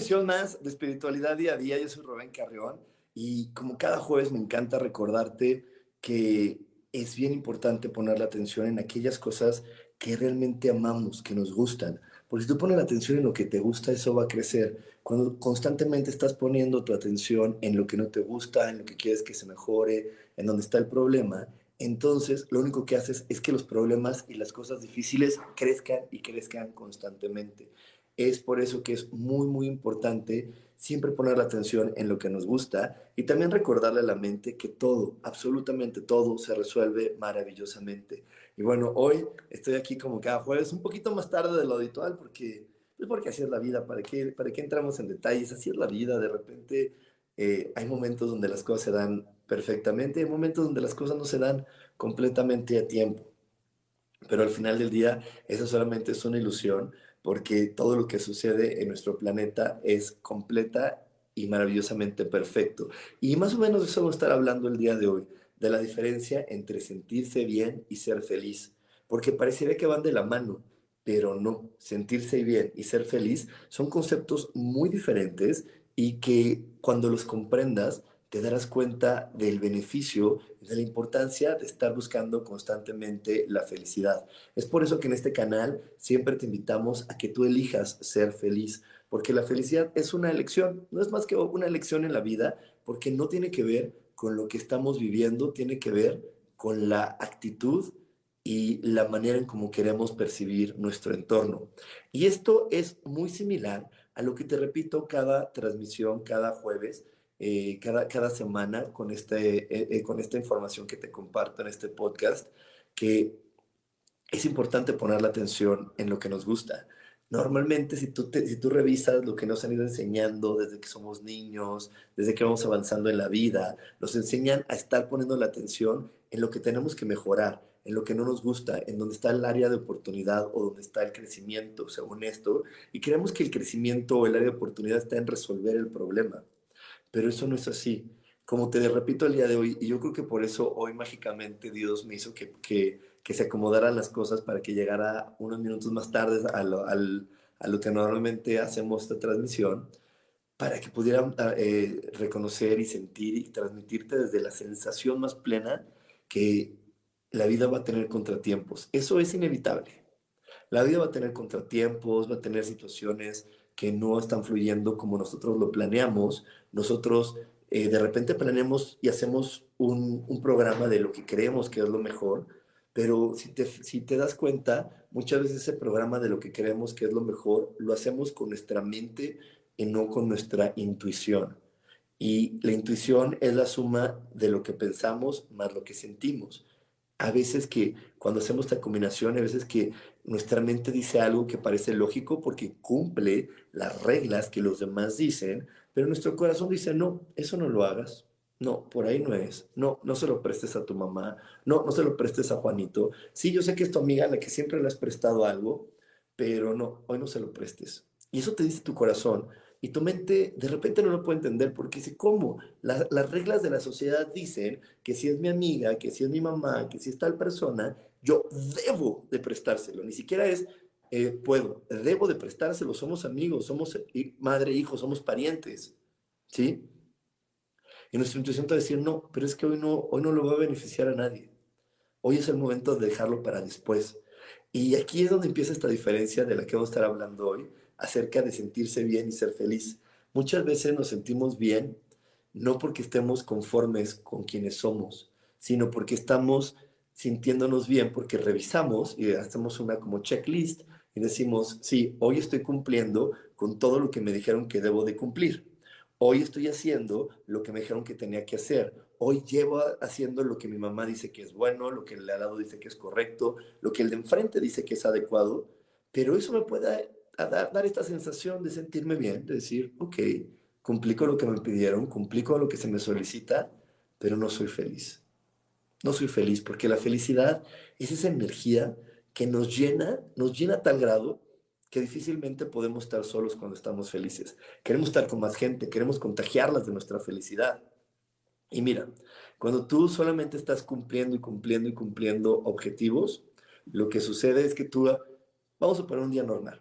Emisión más de Espiritualidad Día a Día. Yo soy Rubén Carrión y como cada jueves me encanta recordarte que es bien importante poner la atención en aquellas cosas que realmente amamos, que nos gustan. Porque si tú pones la atención en lo que te gusta, eso va a crecer. Cuando constantemente estás poniendo tu atención en lo que no te gusta, en lo que quieres que se mejore, en donde está el problema, entonces lo único que haces es que los problemas y las cosas difíciles crezcan y crezcan constantemente. Es por eso que es muy, muy importante siempre poner la atención en lo que nos gusta y también recordarle a la mente que todo, absolutamente todo, se resuelve maravillosamente. Y bueno, hoy estoy aquí como cada jueves, un poquito más tarde de lo habitual, porque, pues porque así es la vida, ¿para qué, ¿para qué entramos en detalles? Así es la vida, de repente eh, hay momentos donde las cosas se dan perfectamente, hay momentos donde las cosas no se dan completamente a tiempo. Pero al final del día, eso solamente es una ilusión porque todo lo que sucede en nuestro planeta es completa y maravillosamente perfecto. Y más o menos eso vamos a estar hablando el día de hoy, de la diferencia entre sentirse bien y ser feliz, porque parecería que van de la mano, pero no, sentirse bien y ser feliz son conceptos muy diferentes y que cuando los comprendas te darás cuenta del beneficio y de la importancia de estar buscando constantemente la felicidad. Es por eso que en este canal siempre te invitamos a que tú elijas ser feliz, porque la felicidad es una elección, no es más que una elección en la vida, porque no tiene que ver con lo que estamos viviendo, tiene que ver con la actitud y la manera en cómo queremos percibir nuestro entorno. Y esto es muy similar a lo que te repito cada transmisión, cada jueves, eh, cada, cada semana con, este, eh, eh, con esta información que te comparto en este podcast, que es importante poner la atención en lo que nos gusta. Normalmente, si tú, si tú revisas lo que nos han ido enseñando desde que somos niños, desde que vamos avanzando en la vida, nos enseñan a estar poniendo la atención en lo que tenemos que mejorar, en lo que no nos gusta, en donde está el área de oportunidad o donde está el crecimiento, según esto, y creemos que el crecimiento o el área de oportunidad está en resolver el problema pero eso no es así. Como te repito el día de hoy, y yo creo que por eso hoy mágicamente Dios me hizo que, que, que se acomodaran las cosas para que llegara unos minutos más tarde a lo, al, lo que normalmente hacemos esta transmisión, para que pudieran ah, eh, reconocer y sentir y transmitirte desde la sensación más plena que la vida va a tener contratiempos. Eso es inevitable. La vida va a tener contratiempos, va a tener situaciones que no están fluyendo como nosotros lo planeamos, nosotros eh, de repente planeamos y hacemos un, un, programa de lo que creemos que es lo mejor, pero si te, si te das cuenta, muchas veces ese programa de lo que creemos que es lo mejor lo hacemos con nuestra mente y no con nuestra intuición. Y la intuición es la suma de lo que pensamos más lo que sentimos. A veces que cuando hacemos esta combinación, a veces que nuestra mente dice algo que parece lógico porque cumple las reglas que los demás dicen, pero nuestro corazón dice, no, eso no lo hagas. No, por ahí no es. No, no se lo prestes a tu mamá. No, no se lo prestes a Juanito. Sí, yo sé que es tu amiga a la que siempre le has prestado algo, pero no, hoy no se lo prestes. Y eso te dice tu corazón. Y tu mente de repente no lo puede entender porque dice, ¿cómo? las reglas de la sociedad dicen que si es mi amiga, que si es mi mamá, que si es tal persona, yo debo de prestárselo. Ni siquiera es eh, puedo, debo de prestárselo, somos amigos, somos madre, hijo, somos parientes, ¿sí? Y nuestra intuición te va a decir, no, pero es que hoy no, hoy no lo va a beneficiar a nadie. Hoy es el momento de dejarlo para después. Y aquí es donde empieza esta diferencia de la que vamos a estar hablando hoy, acerca de sentirse bien y ser feliz. Muchas veces nos sentimos bien no porque estemos conformes con quienes somos, sino porque estamos sintiéndonos bien, porque revisamos y hacemos una como checklist y decimos, sí, hoy estoy cumpliendo con todo lo que me dijeron que debo de cumplir. Hoy estoy haciendo lo que me dijeron que tenía que hacer. Hoy llevo haciendo lo que mi mamá dice que es bueno, lo que el de al lado dice que es correcto, lo que el de enfrente dice que es adecuado, pero eso me puede dar, dar esta sensación de sentirme bien, de decir, ok, cumplí con lo que me pidieron, cumplí con lo que se me solicita, pero no soy feliz. No soy feliz porque la felicidad es esa energía que nos llena, nos llena tal grado que difícilmente podemos estar solos cuando estamos felices. Queremos estar con más gente, queremos contagiarlas de nuestra felicidad. Y mira, cuando tú solamente estás cumpliendo y cumpliendo y cumpliendo objetivos, lo que sucede es que tú, vamos a poner un día normal,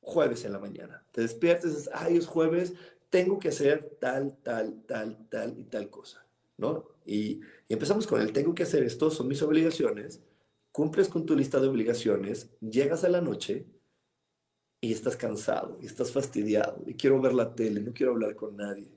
jueves en la mañana, te despiertes, dices, ay, es jueves, tengo que hacer tal, tal, tal, tal y tal cosa, ¿no? Y, y empezamos con el tengo que hacer esto, son mis obligaciones, cumples con tu lista de obligaciones, llegas a la noche y estás cansado, y estás fastidiado, y quiero ver la tele, no quiero hablar con nadie.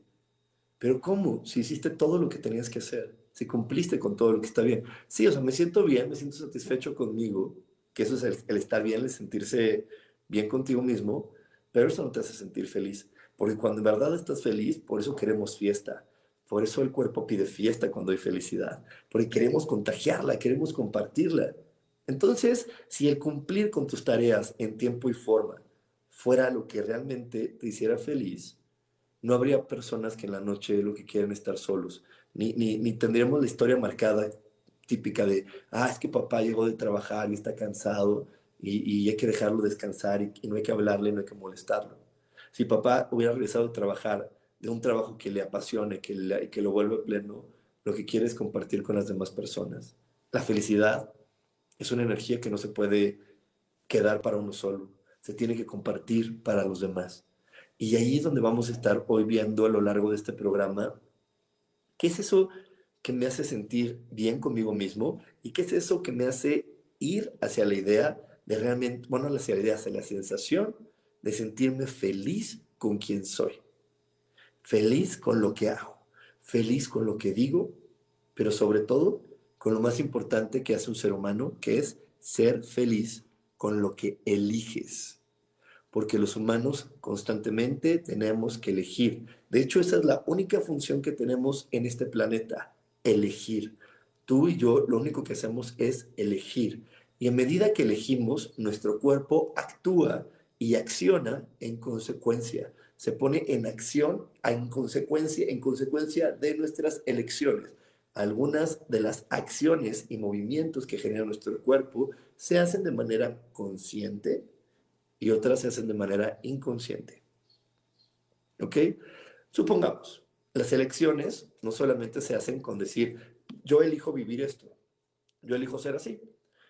Pero ¿cómo? Si hiciste todo lo que tenías que hacer, si cumpliste con todo lo que está bien. Sí, o sea, me siento bien, me siento satisfecho conmigo, que eso es el, estar bien, el sentirse bien contigo mismo, pero eso no te hace sentir feliz. Porque cuando en verdad estás feliz, por eso queremos fiesta. Por eso el cuerpo pide fiesta cuando hay felicidad. Porque queremos contagiarla, queremos compartirla. Entonces, si el cumplir con tus tareas en tiempo y forma fuera lo que realmente te hiciera feliz, no habría personas que en la noche lo que quieren estar solos, ni, ni, tendríamos la historia marcada típica de, ah, es que papá llegó de trabajar y está cansado y, hay que dejarlo descansar y, y, no hay que hablarle, no hay que molestarlo. Si papá hubiera regresado a trabajar de un trabajo que le apasione, que, que lo vuelve pleno, lo que quiere es compartir con las demás personas. La felicidad es una energía que no se puede quedar para uno solo, se tiene que compartir para los demás. Y ahí es donde vamos a estar hoy viendo a lo largo de este programa qué es eso que me hace sentir bien conmigo mismo y qué es eso que me hace ir hacia la idea de realmente, bueno, hacia la idea, hacia la sensación de sentirme feliz con quien soy, feliz con lo que hago, feliz con lo que digo, pero sobre todo con lo más importante que hace un ser humano, que es ser feliz con lo que eliges. Porque los humanos constantemente tenemos que elegir. De hecho, esa es la única función que tenemos en este planeta, elegir. Tú y yo lo único que hacemos es elegir. Y a medida que elegimos, nuestro cuerpo actúa y acciona en consecuencia. Se pone en acción en consecuencia, en consecuencia de nuestras elecciones algunas de las acciones y movimientos que genera nuestro cuerpo se hacen de manera consciente y otras se hacen de manera inconsciente. ¿Ok? Supongamos, las elecciones no solamente se hacen con decir, yo elijo vivir esto, yo elijo ser así.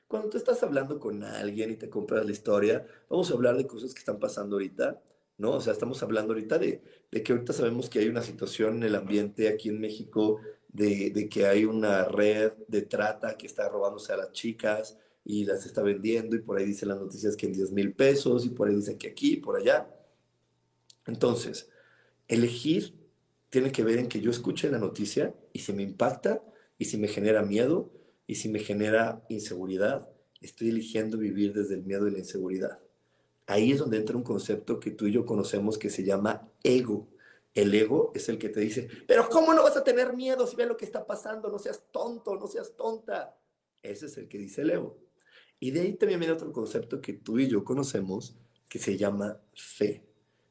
Cuando tú estás hablando con alguien y te compras la historia, vamos a hablar de cosas que están pasando ahorita, ¿no? O sea, estamos hablando ahorita de, de que ahorita sabemos que hay una situación en el ambiente aquí en México de, que hay una red de trata que está robándose a las chicas y las está vendiendo y por ahí dicen las noticias que en 10 mil pesos y por ahí dicen que aquí, por allá. Entonces, elegir tiene que ver en que yo escuche la noticia y si me impacta y si me genera miedo y si me genera inseguridad, estoy eligiendo vivir desde el miedo y la inseguridad. Ahí es donde entra un concepto que tú y yo conocemos que se llama ego. El ego es el que te dice, pero ¿cómo no vas a tener miedo si ves lo que está pasando? No seas tonto, no seas tonta. Ese es el que dice el ego. Y de ahí también viene otro concepto que tú y yo conocemos que se llama fe.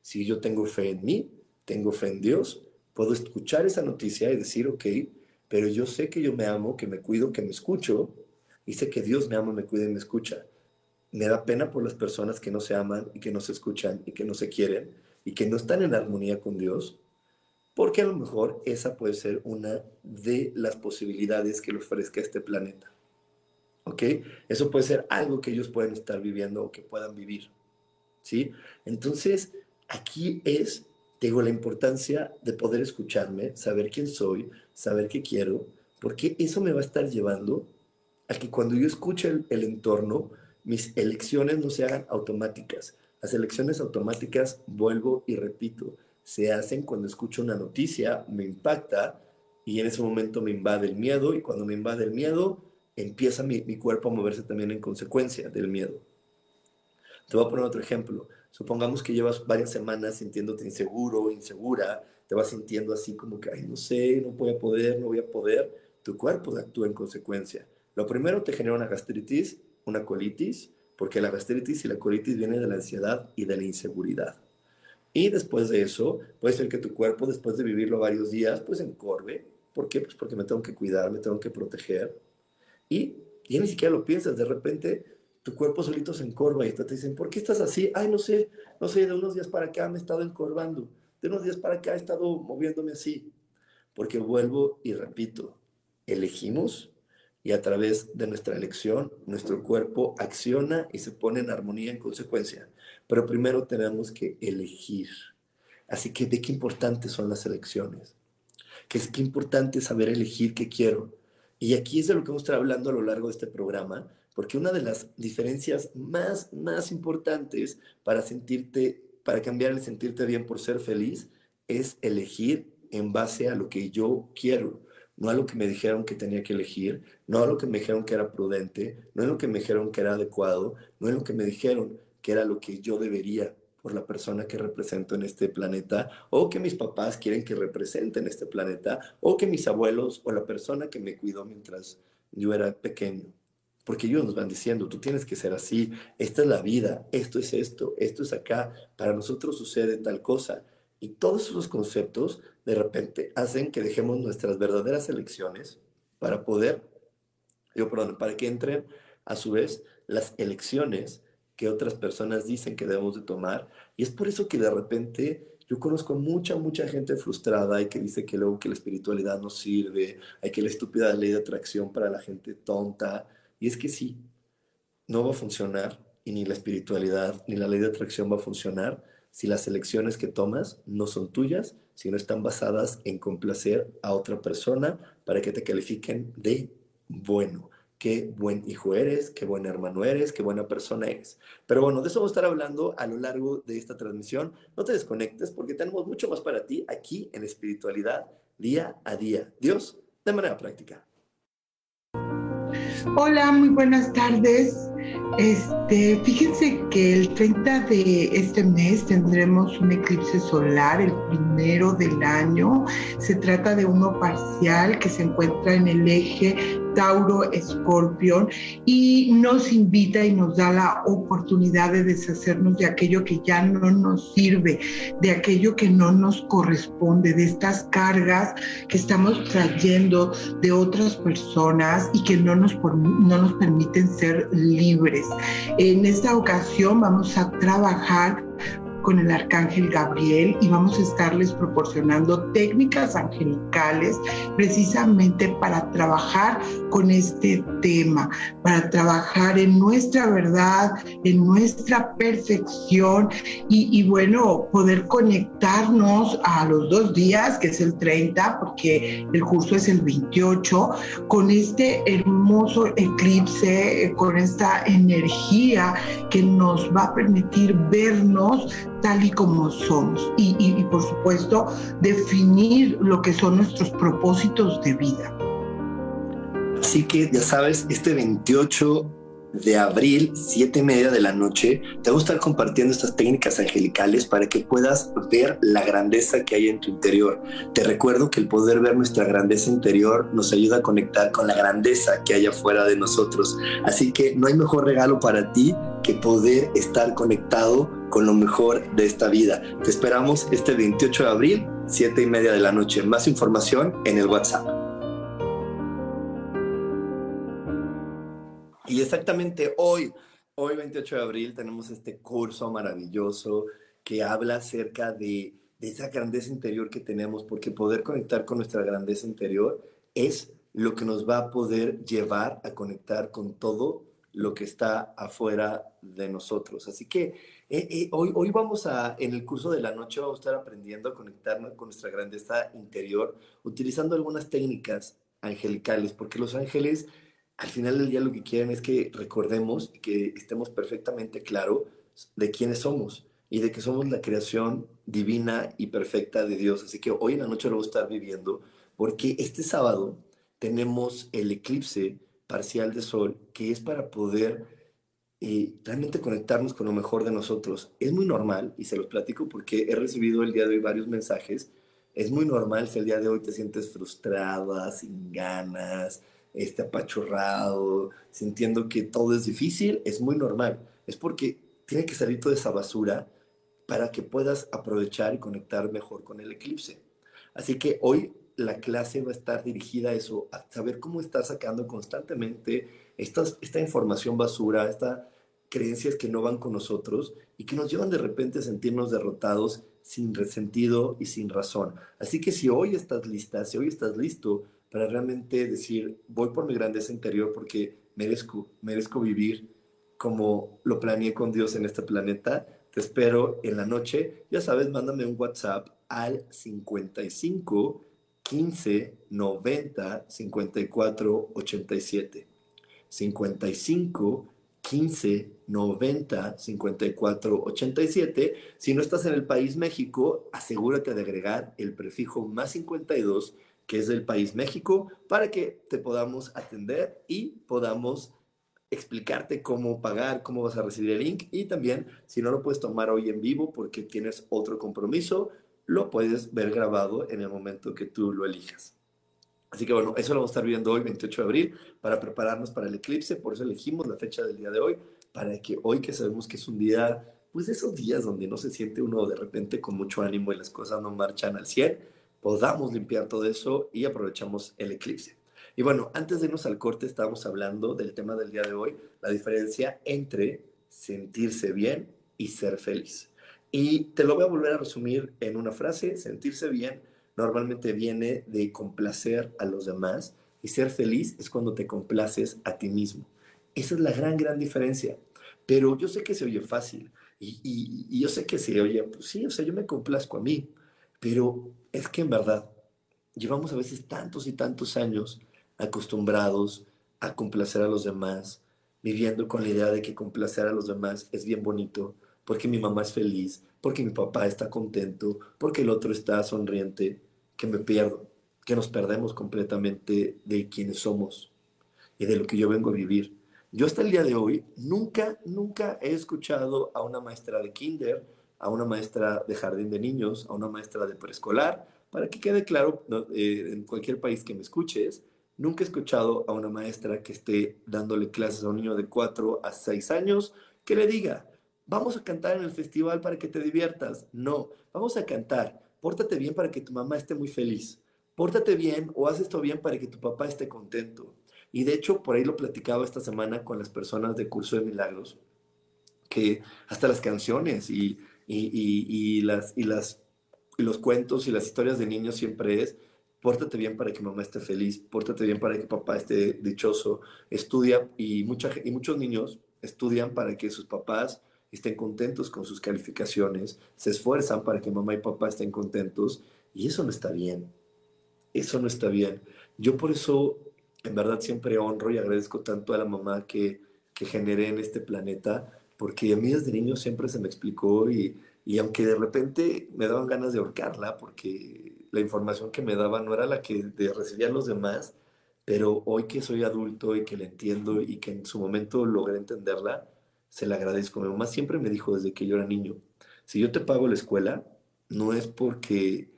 Si yo tengo fe en mí, tengo fe en Dios, puedo escuchar esa noticia y decir, ok, pero yo sé que yo me amo, que me cuido, que me escucho, y sé que Dios me ama, me cuida y me escucha. Me da pena por las personas que no se aman y que no se escuchan y que no se quieren, y que no están en armonía con Dios, porque a lo mejor esa puede ser una de las posibilidades que le ofrezca este planeta. ¿Ok? Eso puede ser algo que ellos pueden estar viviendo o que puedan vivir. ¿Sí? Entonces, aquí es, tengo la importancia de poder escucharme, saber quién soy, saber qué quiero, porque eso me va a estar llevando a que cuando yo escuche el entorno, mis elecciones no se hagan automáticas, las elecciones automáticas, vuelvo y repito, se hacen cuando escucho una noticia, me impacta y en ese momento me invade el miedo y cuando me invade el miedo, empieza mi, mi cuerpo a moverse también en consecuencia del miedo. Te voy a poner otro ejemplo. Supongamos que llevas varias semanas sintiéndote inseguro, insegura, te vas sintiendo así como que, ay, no sé, no voy a poder, no voy a poder. Tu cuerpo actúa en consecuencia. Lo primero te genera una gastritis, una colitis, porque la gastritis y la colitis vienen de la ansiedad y de la inseguridad. Y después de eso, puede ser que tu cuerpo, después de vivirlo varios días, pues encorve. ¿Por qué? Pues porque me tengo que cuidar, me tengo que proteger. Y ya ni siquiera lo piensas, de repente tu cuerpo solito se encorva y te dicen, ¿por qué estás así? Ay, no sé, no sé, de unos días para acá me he estado encorvando, de unos días para acá he estado moviéndome así. Porque vuelvo y repito, elegimos y a través de nuestra elección, nuestro cuerpo acciona y se pone en armonía en consecuencia. Pero primero tenemos que elegir. Así que, ¿de qué importantes son las elecciones? Que es que importante saber elegir qué quiero. Y aquí es de lo que vamos a estar hablando a lo largo de este programa, porque una de las diferencias más, más importantes para sentirte, para cambiar el sentirte bien por ser feliz, es elegir en base a lo que yo quiero, no a lo que me dijeron que tenía que elegir, no a lo que me dijeron que era prudente, no a lo que me dijeron que era adecuado, no a lo que me dijeron, que era lo que yo debería por la persona que represento en este planeta, o que mis papás quieren que represente en este planeta, o que mis abuelos o la persona que me cuidó mientras yo era pequeño. Porque ellos nos van diciendo, tú tienes que ser así, esta es la vida, esto es esto, esto es acá, para nosotros sucede tal cosa. Y todos esos conceptos de repente hacen que dejemos nuestras verdaderas elecciones para poder, yo perdón, para que entren a su vez las elecciones que otras personas dicen que debemos de tomar. Y es por eso que de repente yo conozco mucha, mucha gente frustrada y que dice que luego que la espiritualidad no sirve, hay que la estúpida ley de atracción para la gente tonta. Y es que sí, no va a funcionar y ni la espiritualidad ni la ley de atracción va a funcionar si las elecciones que tomas no son tuyas, sino están basadas en complacer a otra persona para que te califiquen de bueno qué buen hijo eres, qué buen hermano eres, qué buena persona eres. Pero bueno, de eso vamos a estar hablando a lo largo de esta transmisión. No te desconectes porque tenemos mucho más para ti aquí en espiritualidad día a día. Dios, de manera práctica. Hola, muy buenas tardes. Este, fíjense que el 30 de este mes tendremos un eclipse solar, el primero del año. Se trata de uno parcial que se encuentra en el eje Tauro Escorpión y nos invita y nos da la oportunidad de deshacernos de aquello que ya no nos sirve, de aquello que no nos corresponde, de estas cargas que estamos trayendo de otras personas y que no nos, no nos permiten ser libres. En esta ocasión vamos a trabajar con el arcángel Gabriel y vamos a estarles proporcionando técnicas angelicales precisamente para trabajar con este tema, para trabajar en nuestra verdad, en nuestra perfección y, bueno, poder conectarnos a los dos días, que es el 30, porque el curso es el 28, con este hermoso eclipse, con esta energía que nos va a permitir vernos tal y como somos y, por supuesto definir lo que son nuestros propósitos de vida. Así que ya sabes, este 28 de abril, siete y media de la noche, te voy a estar compartiendo estas técnicas angelicales para que puedas ver la grandeza que hay en tu interior. Te recuerdo que el poder ver nuestra grandeza interior nos ayuda a conectar con la grandeza que hay afuera de nosotros. Así que no hay mejor regalo para ti que poder estar conectado con lo mejor de esta vida. Te esperamos este 28 de abril, siete y media de la noche. Más información en el WhatsApp. Y exactamente hoy, hoy 28 de abril, tenemos este curso maravilloso que habla acerca de, de esa grandeza interior que tenemos, porque poder conectar con nuestra grandeza interior es lo que nos va a poder llevar a conectar con todo lo que está afuera de nosotros. Así que eh, eh, hoy, hoy vamos a, en el curso de la noche, vamos a estar aprendiendo a conectarnos con nuestra grandeza interior, utilizando algunas técnicas angelicales, porque los ángeles al final del día lo que quieren es que recordemos y que estemos perfectamente claros de quiénes somos. y de que somos la creación divina y perfecta de Dios. Así que hoy en la noche lo vamos a estar viviendo porque este sábado tenemos el eclipse parcial de sol que es para poder eh, realmente conectarnos con lo mejor de nosotros. Es muy normal, y se los platico porque he recibido el día de hoy varios mensajes, es muy normal si el día de hoy te sientes frustrada, sin ganas, este, apachurrado, sintiendo que todo es difícil, es muy normal. Es porque tiene que salir toda esa basura para que puedas aprovechar y conectar mejor con el eclipse. Así que hoy la clase va a estar dirigida a eso, a saber cómo estar sacando constantemente esta, esta información basura, estas creencias que no van con nosotros y que nos llevan de repente a sentirnos derrotados sin resentido y sin razón. Así que si hoy estás lista, si hoy estás listo para realmente decir, voy por mi grandeza interior porque merezco, merezco vivir como lo planeé con Dios en este planeta, te espero en la noche. Ya sabes, mándame un WhatsApp al 55 15 90 54 87. 55 15 90 54 87. Si no estás en el país México, asegúrate de agregar el prefijo más 52, que es del país México, para que te podamos atender y podamos explicarte cómo pagar, cómo vas a recibir el link y también si no lo puedes tomar hoy en vivo porque tienes otro compromiso, lo puedes ver grabado en el momento que tú lo elijas. Así que bueno, eso lo vamos a estar viendo hoy, 28 de abril, para prepararnos para el eclipse. Por eso elegimos la fecha del día de hoy, para que hoy que sabemos que es un día, pues de esos días donde no se siente uno de repente con mucho ánimo y las cosas no marchan al 100, podamos limpiar todo eso y aprovechamos el eclipse. Y bueno, antes de irnos al corte, estábamos hablando del tema del día de hoy, la diferencia entre sentirse bien y ser feliz. Y te lo voy a volver a resumir en una frase, sentirse bien normalmente viene de complacer a los demás y ser feliz es cuando te complaces a ti mismo. Esa es la gran, gran diferencia. Pero yo sé que se oye fácil y, y yo sé que se oye, pues sí, o sea, yo me complazco a mí, pero es que en verdad llevamos a veces tantos y tantos años acostumbrados a complacer a los demás, viviendo con la idea de que complacer a los demás es bien bonito, porque mi mamá es feliz, porque mi papá está contento, porque el otro está sonriente, que me pierdo, que nos perdemos completamente de quienes somos y de lo que yo vengo a vivir. Yo hasta el día de hoy nunca, nunca he escuchado a una maestra de kinder, a una maestra de jardín de niños, a una maestra de preescolar, para que quede claro eh, en cualquier país que me escuches, Nunca he escuchado a una maestra que esté dándole clases a un niño de 4 a 6 años que le diga, vamos a cantar en el festival para que te diviertas. No, vamos a cantar. Pórtate bien para que tu mamá esté muy feliz. Pórtate bien o haz esto bien para que tu papá esté contento. Y de hecho, por ahí lo platicaba esta semana con las personas de Curso de Milagros, que hasta las canciones y, y, las, y, las, y los cuentos y las historias de niños siempre es, pórtate bien para que mamá esté feliz, pórtate bien para que papá esté dichoso, estudia y, mucha, y muchos niños estudian para que sus papás estén contentos con sus calificaciones, se esfuerzan para que mamá y papá estén contentos y eso no está bien, eso no está bien. Yo por eso en verdad siempre honro y agradezco tanto a la mamá que, que generé en este planeta, porque a mí desde niño siempre se me explicó y, y aunque de repente me daban ganas de ahorcarla, porque la información que me daba no era la que recibían los demás, pero hoy que soy adulto y que la entiendo y que en su momento logré entenderla, se la agradezco. Mi mamá siempre me dijo desde que yo era niño, si yo te pago la escuela, no es porque,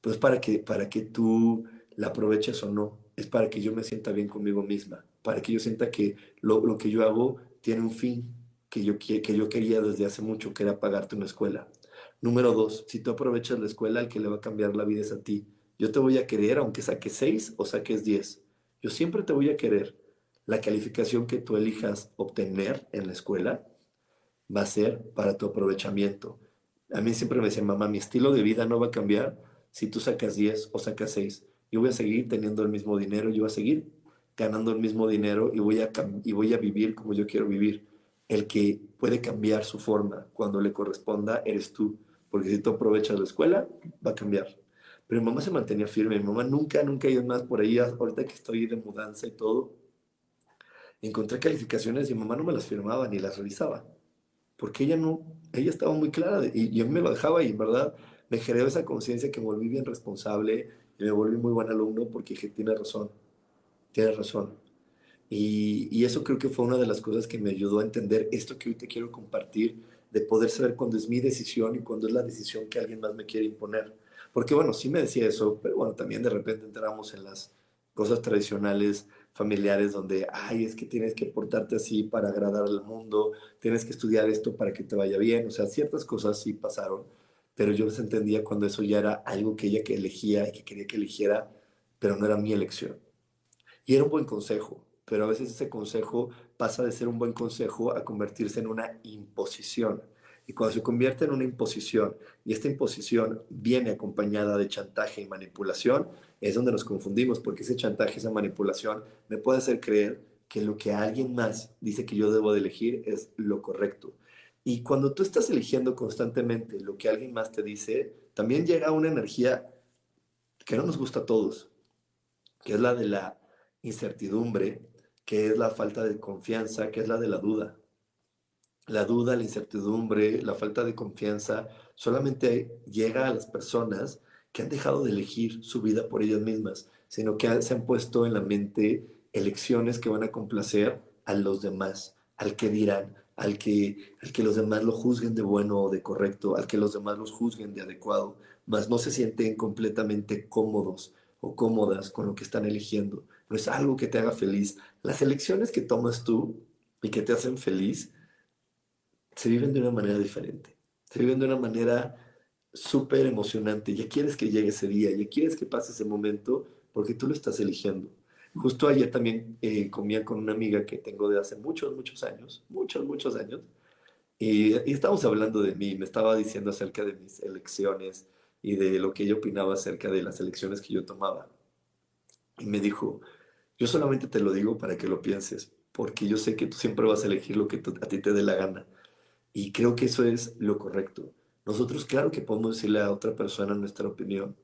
pues para que, para que tú la aproveches o no, es para que yo me sienta bien conmigo misma, para que yo sienta que lo, lo que yo hago tiene un fin que yo, que yo quería desde hace mucho, que era pagarte una escuela. Número dos, si tú aprovechas la escuela, el que le va a cambiar la vida es a ti. Yo te voy a querer aunque saques seis o saques diez. Yo siempre te voy a querer. La calificación que tú elijas obtener en la escuela va a ser para tu aprovechamiento. A mí siempre me decían, mamá, mi estilo de vida no va a cambiar si tú sacas 10 o sacas 6. Yo voy a seguir teniendo el mismo dinero, yo voy a seguir ganando el mismo dinero y voy a, y voy a vivir como yo quiero vivir. El que puede cambiar su forma cuando le corresponda eres tú porque si tú aprovechas la escuela, va a cambiar. Pero mi mamá se mantenía firme, mi mamá nunca, nunca ido más por ahí, ahorita que estoy de mudanza y todo, encontré calificaciones y mamá no me las firmaba ni las revisaba. porque ella no, ella estaba muy clara y, yo me lo dejaba y en verdad me generó esa conciencia que me volví bien responsable y me volví muy buen alumno porque dije, tiene razón, tiene razón. Y, y, eso creo que fue una de las cosas que me ayudó a entender esto que hoy te quiero compartir, de poder saber cuándo es mi decisión y cuándo es la decisión que alguien más me quiere imponer. Porque bueno, sí me decía eso, pero bueno, también de repente entramos en las cosas tradicionales familiares donde, ay, es que tienes que portarte así para agradar al mundo, tienes que estudiar esto para que te vaya bien, o sea, ciertas cosas sí pasaron, pero yo les entendía cuando eso ya era algo que ella que elegía y que quería que eligiera, pero no era mi elección. Y era un buen consejo, pero a veces ese consejo pasa de ser un buen consejo a convertirse en una imposición. Y cuando se convierte en una imposición y esta imposición viene acompañada de chantaje y manipulación, es donde nos confundimos, porque ese chantaje, esa manipulación me puede hacer creer que lo que alguien más dice que yo debo de elegir es lo correcto. Y cuando tú estás eligiendo constantemente lo que alguien más te dice, también llega una energía que no nos gusta a todos, que es la de la incertidumbre, que es la falta de confianza, que es la de la duda la duda, la incertidumbre, la falta de confianza, solamente llega a las personas que han dejado de elegir su vida por ellas mismas, sino que se han puesto en la mente elecciones que van a complacer a los demás, al que dirán, al que, al que los demás lo juzguen de bueno o de correcto, al que los demás los juzguen de adecuado, mas no se sienten completamente cómodos o cómodas con lo que están eligiendo. No es algo que te haga feliz. Las elecciones que tomas tú y que te hacen feliz se viven de una manera diferente. Se viven de una manera súper emocionante. Ya quieres que llegue ese día, ya quieres que pase ese momento porque tú lo estás eligiendo. Justo ayer también eh, comía con una amiga que tengo de hace muchos, muchos años, muchos, muchos años, y, y estábamos hablando de mí, me estaba diciendo acerca de mis elecciones y de lo que ella opinaba acerca de las elecciones que yo tomaba. Y me dijo, yo solamente te lo digo para que lo pienses, porque yo sé que tú siempre vas a elegir lo que a ti te dé la gana. Y creo que eso es lo correcto. Nosotros, claro que podemos decirle a otra persona nuestra opinión,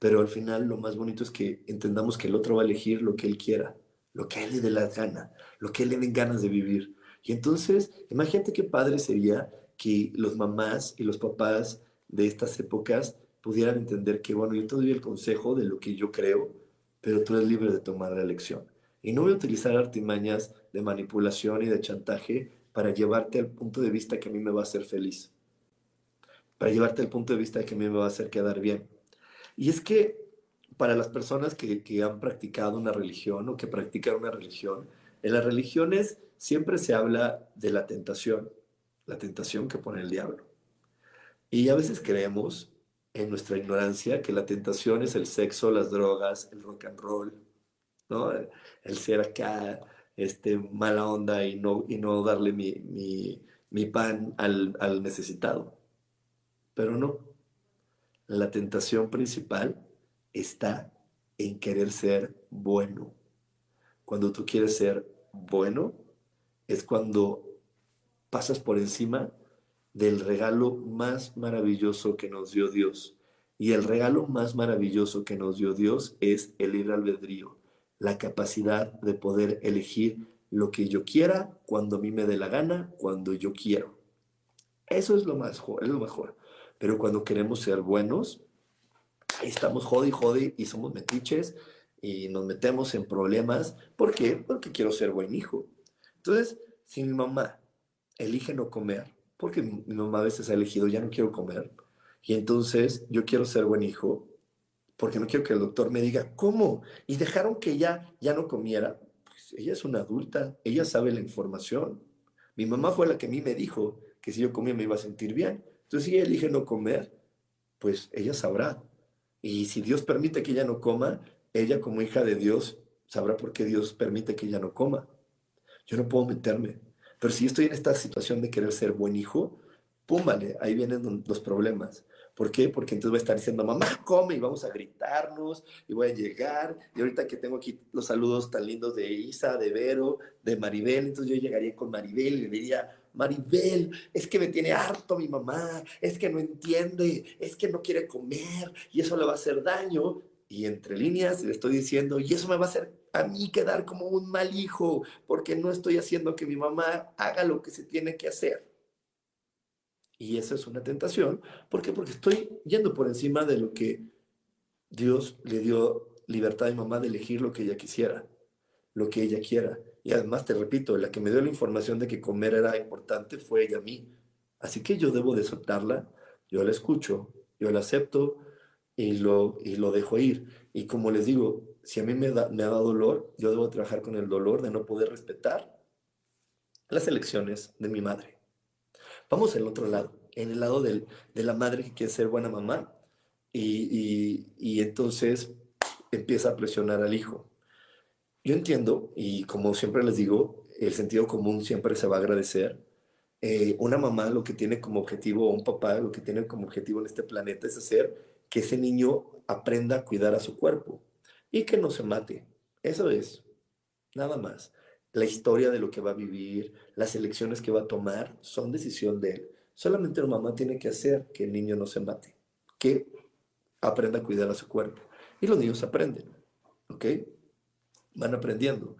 pero al final lo más bonito es que entendamos que el otro va a elegir lo que él quiera, lo que a él le dé la gana, lo que él le den ganas de vivir. Y entonces, imagínate qué padre sería que los mamás y los papás de estas épocas pudieran entender que, bueno, yo te doy el consejo de lo que yo creo, pero tú eres libre de tomar la elección. Y no voy a utilizar artimañas de manipulación y de chantaje para llevarte al punto de vista que a mí me va a hacer feliz, para llevarte al punto de vista que a mí me va a hacer quedar bien. Y es que para las personas que, que han practicado una religión o que practican una religión, en las religiones siempre se habla de la tentación, la tentación que pone el diablo. Y a veces creemos en nuestra ignorancia que la tentación es el sexo, las drogas, el rock and roll, ¿no? El ser acá este, mala onda y no, y no darle mi, pan al, al necesitado. Pero no. La tentación principal está en querer ser bueno. Cuando tú quieres ser bueno, es cuando pasas por encima del regalo más maravilloso que nos dio Dios. Y el regalo más maravilloso que nos dio Dios es el libre albedrío la capacidad de poder elegir lo que yo quiera, cuando a mí me dé la gana, cuando yo quiero. Eso es lo, más, es lo mejor. Pero cuando queremos ser buenos, ahí estamos jode y jode y somos metiches y nos metemos en problemas. ¿Por qué? Porque quiero ser buen hijo. Entonces, si mi mamá elige no comer, porque mi mamá a veces ha elegido ya no quiero comer, y entonces yo quiero ser buen hijo, porque no quiero que el doctor me diga, ¿cómo? Y dejaron que ella ya no comiera. Pues ella es una adulta, ella sabe la información. Mi mamá fue la que a mí me dijo que si yo comía me iba a sentir bien. Entonces, si ella elige no comer, pues ella sabrá. Y si Dios permite que ella no coma, ella como hija de Dios sabrá por qué Dios permite que ella no coma. Yo no puedo meterme. Pero si estoy en esta situación de querer ser buen hijo, pum, vale, ahí vienen los problemas. ¿Por qué? Porque entonces voy a estar diciendo, mamá, come y vamos a gritarnos y voy a llegar. Y ahorita que tengo aquí los saludos tan lindos de Isa, de Vero, de Maribel, entonces yo llegaría con Maribel y le diría, Maribel, es que me tiene harto mi mamá, es que no entiende, es que no quiere comer y eso le va a hacer daño. Y entre líneas le estoy diciendo, y eso me va a hacer a mí quedar como un mal hijo, porque no estoy haciendo que mi mamá haga lo que se tiene que hacer. Y esa es una tentación. ¿Por qué? Porque estoy yendo por encima de lo que Dios le dio libertad a mi mamá de elegir lo que ella quisiera, lo que ella quiera. Y además, te repito, la que me dio la información de que comer era importante fue ella a mí. Así que yo debo de yo la escucho, yo la acepto y lo, y lo dejo ir. Y como les digo, si a mí me, da, me dado dolor, yo debo trabajar con el dolor de no poder respetar las elecciones de mi madre. Vamos al otro lado, en el lado del, de la madre que quiere ser buena mamá y, y entonces empieza a presionar al hijo. Yo entiendo, y como siempre les digo, el sentido común siempre se va a agradecer. Eh, una mamá lo que tiene como objetivo, o un papá lo que tiene como objetivo en este planeta es hacer que ese niño aprenda a cuidar a su cuerpo y que no se mate. Eso es, nada más. La historia de lo que va a vivir, las elecciones que va a tomar, son decisión de él. Solamente la mamá tiene que hacer que el niño no se mate, que aprenda a cuidar a su cuerpo. Y los niños aprenden, ¿ok? Van aprendiendo.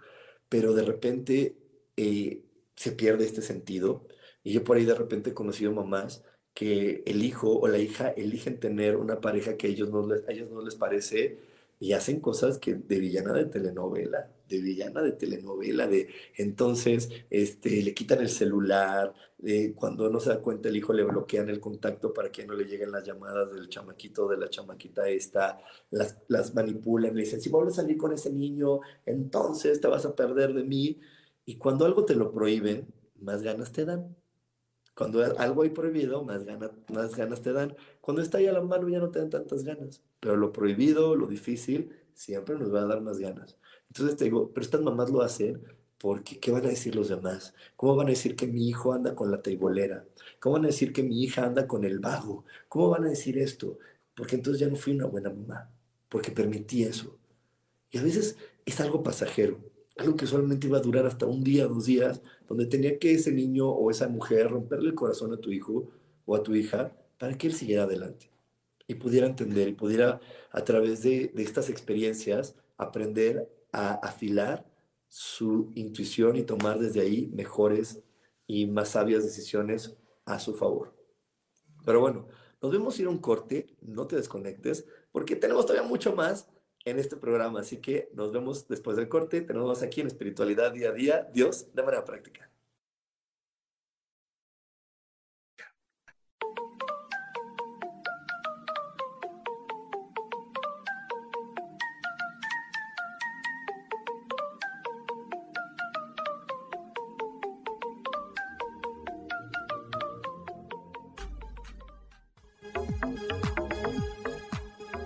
Pero de repente eh, se pierde este sentido. Y yo por ahí de repente he conocido mamás que el hijo o la hija eligen tener una pareja que a ellos no les, a ellos no les parece y hacen cosas que de villana de telenovela, de villana de telenovela, de entonces este, le quitan el celular, de cuando no se da cuenta el hijo le bloquean el contacto para que no le lleguen las llamadas del chamaquito de la chamaquita esta, las, manipulan, le dicen, si vuelves a salir con ese niño, entonces te vas a perder de mí. Y cuando algo te lo prohíben, más ganas te dan. Cuando algo hay prohibido, más, más ganas te dan. Cuando está ahí a la mano ya no te dan tantas ganas. Pero lo prohibido, lo difícil, siempre nos va a dar más ganas. Entonces te digo, pero estas mamás lo hacen porque ¿qué van a decir los demás? ¿Cómo van a decir que mi hijo anda con la teibolera? ¿Cómo van a decir que mi hija anda con el vago? ¿Cómo van a decir esto? Porque entonces ya no fui una buena mamá, porque permití eso. Y a veces es algo pasajero algo que solamente iba a durar hasta un día, dos días, donde tenía que ese niño o esa mujer romperle el corazón a tu hijo o a tu hija para que él siguiera adelante y pudiera entender y pudiera a través de, de estas experiencias aprender a afilar su intuición y tomar desde ahí mejores y más sabias decisiones a su favor. Pero bueno, nos vemos ir un corte, no te desconectes, porque tenemos todavía mucho más en este programa. Así que nos vemos después del corte. Tenemos aquí en Espiritualidad Día a Día, Dios de manera práctica.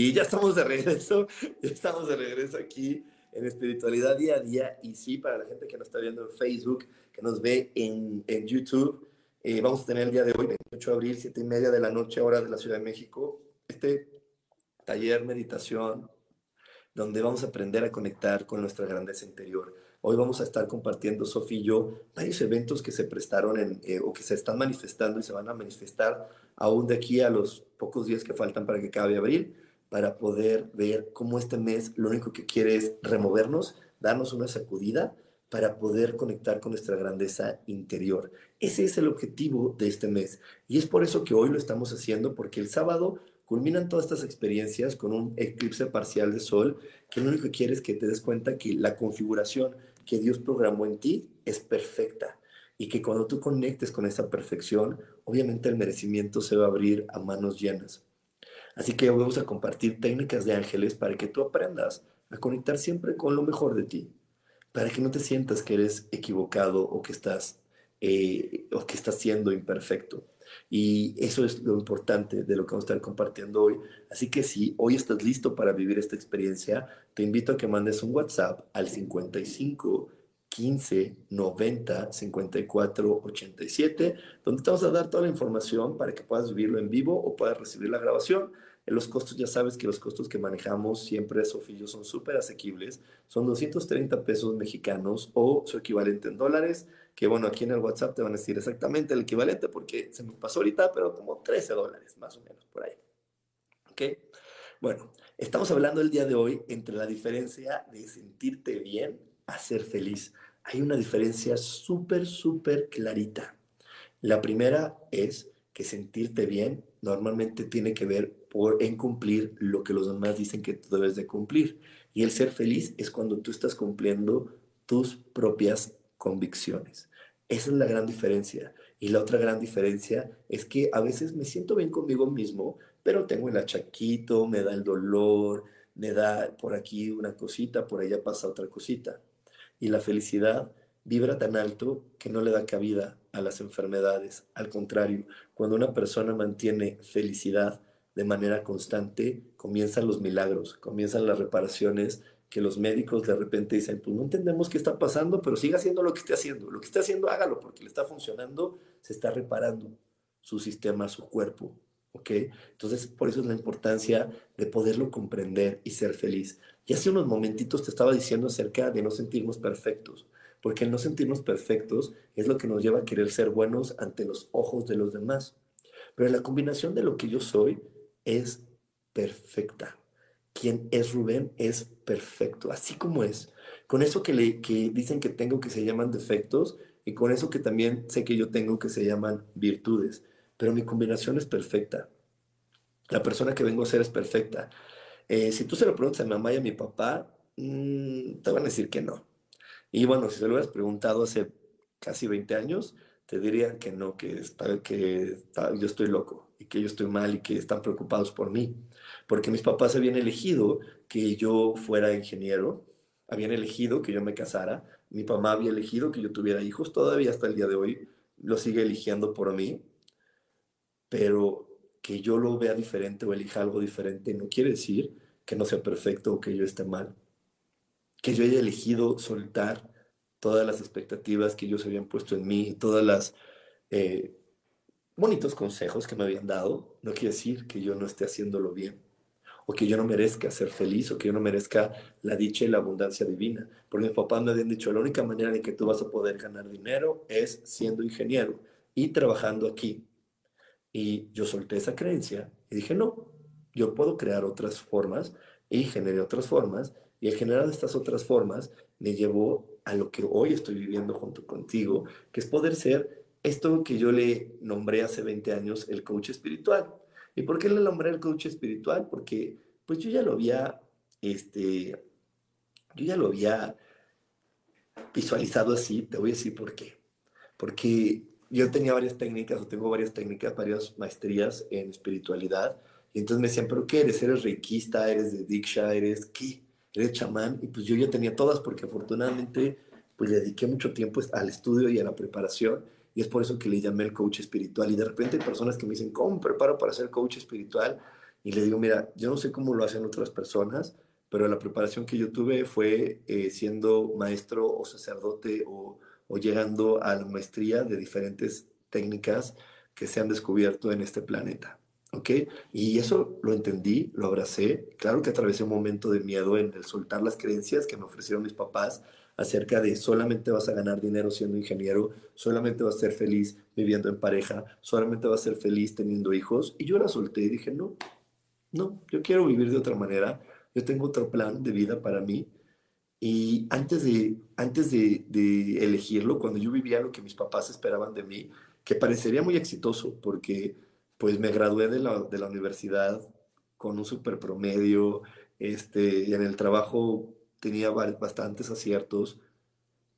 Y ya estamos de regreso, ya estamos de regreso aquí en Espiritualidad Día a Día. Y sí, para la gente que nos está viendo en Facebook, que nos ve en, en YouTube, eh, vamos a tener el día de hoy, 28 de abril, 7 y media de la noche, hora de la Ciudad de México, este taller meditación, donde vamos a aprender a conectar con nuestra grandeza interior. Hoy vamos a estar compartiendo, Sofía y yo, varios eventos que se prestaron en, eh, o que se están manifestando y se van a manifestar aún de aquí a los pocos días que faltan para que acabe abril para poder ver cómo este mes lo único que quiere es removernos, darnos una sacudida para poder conectar con nuestra grandeza interior. Ese es el objetivo de este mes. Y es por eso que hoy lo estamos haciendo, porque el sábado culminan todas estas experiencias con un eclipse parcial de sol, que lo único que quiere es que te des cuenta que la configuración que Dios programó en ti es perfecta y que cuando tú conectes con esa perfección, obviamente el merecimiento se va a abrir a manos llenas. Así que vamos a compartir técnicas de ángeles para que tú aprendas a conectar siempre con lo mejor de ti, para que no te sientas que eres equivocado o que estás, eh, o que estás siendo imperfecto. Y eso es lo importante de lo que vamos a estar compartiendo hoy. Así que si hoy estás listo para vivir esta experiencia, te invito a que mandes un WhatsApp al 55 15 90 54 87, donde te vamos a dar toda la información para que puedas vivirlo en vivo o puedas recibir la grabación. En los costos, ya sabes que los costos que manejamos siempre, Sofía yo, son súper asequibles. Son 230 pesos mexicanos o su equivalente en dólares, que bueno, aquí en el WhatsApp te van a decir exactamente el equivalente porque se me pasó ahorita, pero como 13 dólares, más o menos, por ahí. ¿Ok? Bueno, estamos hablando el día de hoy entre la diferencia de sentirte bien a ser feliz. Hay una diferencia súper, súper clarita. La primera es que sentirte bien normalmente tiene que ver por en cumplir lo que los demás dicen que tú debes de cumplir. Y el ser feliz es cuando tú estás cumpliendo tus propias convicciones. Esa es la gran diferencia. Y la otra gran diferencia es que a veces me siento bien conmigo mismo, pero tengo el achaquito, me da el dolor, me da por aquí una cosita, por allá pasa otra cosita. Y la felicidad vibra tan alto que no le da cabida a las enfermedades. Al contrario, cuando una persona mantiene felicidad de manera constante, comienzan los milagros, comienzan las reparaciones que los médicos de repente dicen, pues no entendemos qué está pasando, pero siga haciendo lo que esté haciendo. Lo que esté haciendo, hágalo, porque le está funcionando, se está reparando su sistema, su cuerpo. ¿Ok? Entonces, por eso es la importancia de poderlo comprender y ser feliz. Y hace unos momentitos te estaba diciendo acerca de no sentirnos perfectos porque el no sentirnos perfectos es lo que nos lleva a querer ser buenos ante los ojos de los demás. Pero la combinación de lo que yo soy es perfecta. Quien es Rubén es perfecto, así como es. Con eso que, le, que dicen que tengo que se llaman defectos y con eso que también sé que yo tengo que se llaman virtudes. Pero mi combinación es perfecta. La persona que vengo a ser es perfecta. Eh, si tú se lo preguntas a mi mamá y a mi papá, mm, te van a decir que no. Y bueno, si se lo hubieras preguntado hace casi 20 años, te dirían que no, que, está, que yo estoy loco y que yo estoy mal y que están preocupados por mí. Porque mis papás habían elegido que yo fuera ingeniero, habían elegido que yo me casara, mi mamá había elegido que yo tuviera hijos, todavía hasta el día de hoy lo sigue eligiendo por mí, pero que yo lo vea diferente o elija algo diferente no quiere decir que no sea perfecto o que yo esté mal que yo haya elegido soltar todas las expectativas que ellos habían puesto en mí, todas las eh, bonitos consejos que me habían dado, no quiere decir que yo no esté haciéndolo bien, o que yo no merezca ser feliz, o que yo no merezca la dicha y la abundancia divina. Porque mis papás me habían dicho, la única manera en que tú vas a poder ganar dinero es siendo ingeniero y trabajando aquí. Y yo solté esa creencia y dije, no, yo puedo crear otras formas y generé otras formas y el generar estas otras formas me llevó a lo que hoy estoy viviendo junto contigo, que es poder ser esto que yo le nombré hace 20 años el coach espiritual. ¿Y por qué le nombré el coach espiritual? Porque pues yo ya lo había, este, yo ya lo había visualizado así, te voy a decir por qué. Porque yo tenía varias técnicas, o tengo varias técnicas, varias maestrías en espiritualidad, y entonces me decían, ¿pero qué eres? ¿Eres reikista? ¿Eres de Diksha? ¿Eres qué? eres chamán, y pues yo ya tenía todas porque afortunadamente pues le dediqué mucho tiempo al estudio y a la preparación, y es por eso que le llamé el coach espiritual. Y de repente hay personas que me dicen, ¿cómo me preparo para ser coach espiritual? y le digo, mira, yo no sé cómo lo hacen otras personas, pero la preparación que yo tuve fue eh, siendo maestro o sacerdote o, o llegando a la maestría de diferentes técnicas que se han descubierto en este planeta. ¿Ok? Y eso lo entendí, lo abracé. Claro que atravesé un momento de miedo en el soltar las creencias que me ofrecieron mis papás acerca de solamente vas a ganar dinero siendo ingeniero, solamente vas a ser feliz viviendo en pareja, solamente vas a ser feliz teniendo hijos. Y yo la solté y dije, no, no, yo quiero vivir de otra manera, yo tengo otro plan de vida para mí. Y antes de, antes de, elegirlo, cuando yo vivía lo que mis papás esperaban de mí, que parecería muy exitoso, porque pues me gradué de la, de la universidad con un super promedio, este, y en el trabajo tenía bastantes aciertos,